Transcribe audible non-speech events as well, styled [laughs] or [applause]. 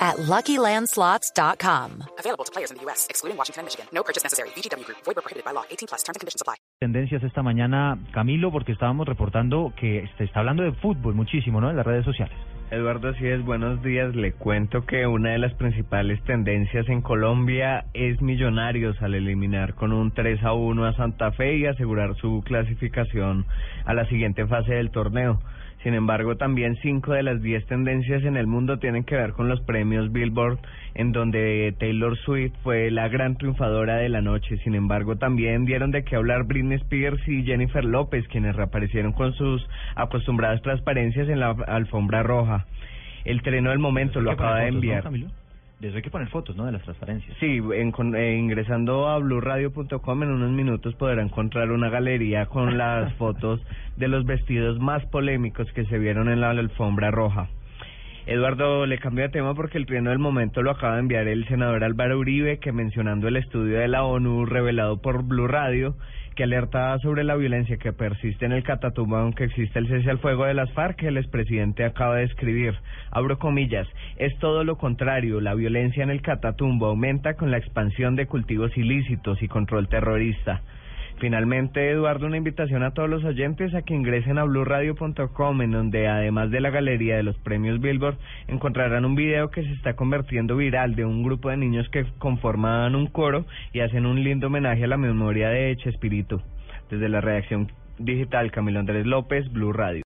at LuckyLandSlots.com. Available to players in the U.S., excluding Washington and Michigan. No purchase necessary. VGW Group. Void where prohibited by law. 18 plus. Terms and conditions apply. Tendencias esta mañana, Camilo, porque estábamos reportando que se está hablando de fútbol muchísimo, ¿no? En las redes sociales. Eduardo así es, buenos días. Le cuento que una de las principales tendencias en Colombia es Millonarios al eliminar con un 3 a 1 a Santa Fe y asegurar su clasificación a la siguiente fase del torneo. Sin embargo, también cinco de las diez tendencias en el mundo tienen que ver con los premios Billboard, en donde Taylor Swift fue la gran triunfadora de la noche. Sin embargo, también dieron de qué hablar Britney Spears y Jennifer López, quienes reaparecieron con sus acostumbradas transparencias en la alfombra roja. El treno del momento lo acaba de enviar. De eso hay que poner fotos, ¿no? De las transparencias. Sí, en, eh, ingresando a blueradio.com en unos minutos podrá encontrar una galería con las [laughs] fotos de los vestidos más polémicos que se vieron en la alfombra roja. Eduardo, le cambio de tema porque el trino del momento lo acaba de enviar el senador Álvaro Uribe, que mencionando el estudio de la ONU revelado por Blue Radio, que alerta sobre la violencia que persiste en el Catatumbo, aunque existe el cese al fuego de las FARC, que el expresidente acaba de escribir. Abro comillas, es todo lo contrario, la violencia en el Catatumbo aumenta con la expansión de cultivos ilícitos y control terrorista. Finalmente, Eduardo, una invitación a todos los oyentes a que ingresen a blurradio.com, en donde además de la galería de los premios Billboard, encontrarán un video que se está convirtiendo viral de un grupo de niños que conforman un coro y hacen un lindo homenaje a la memoria de Espíritu. Desde la redacción digital, Camilo Andrés López, Blue Radio.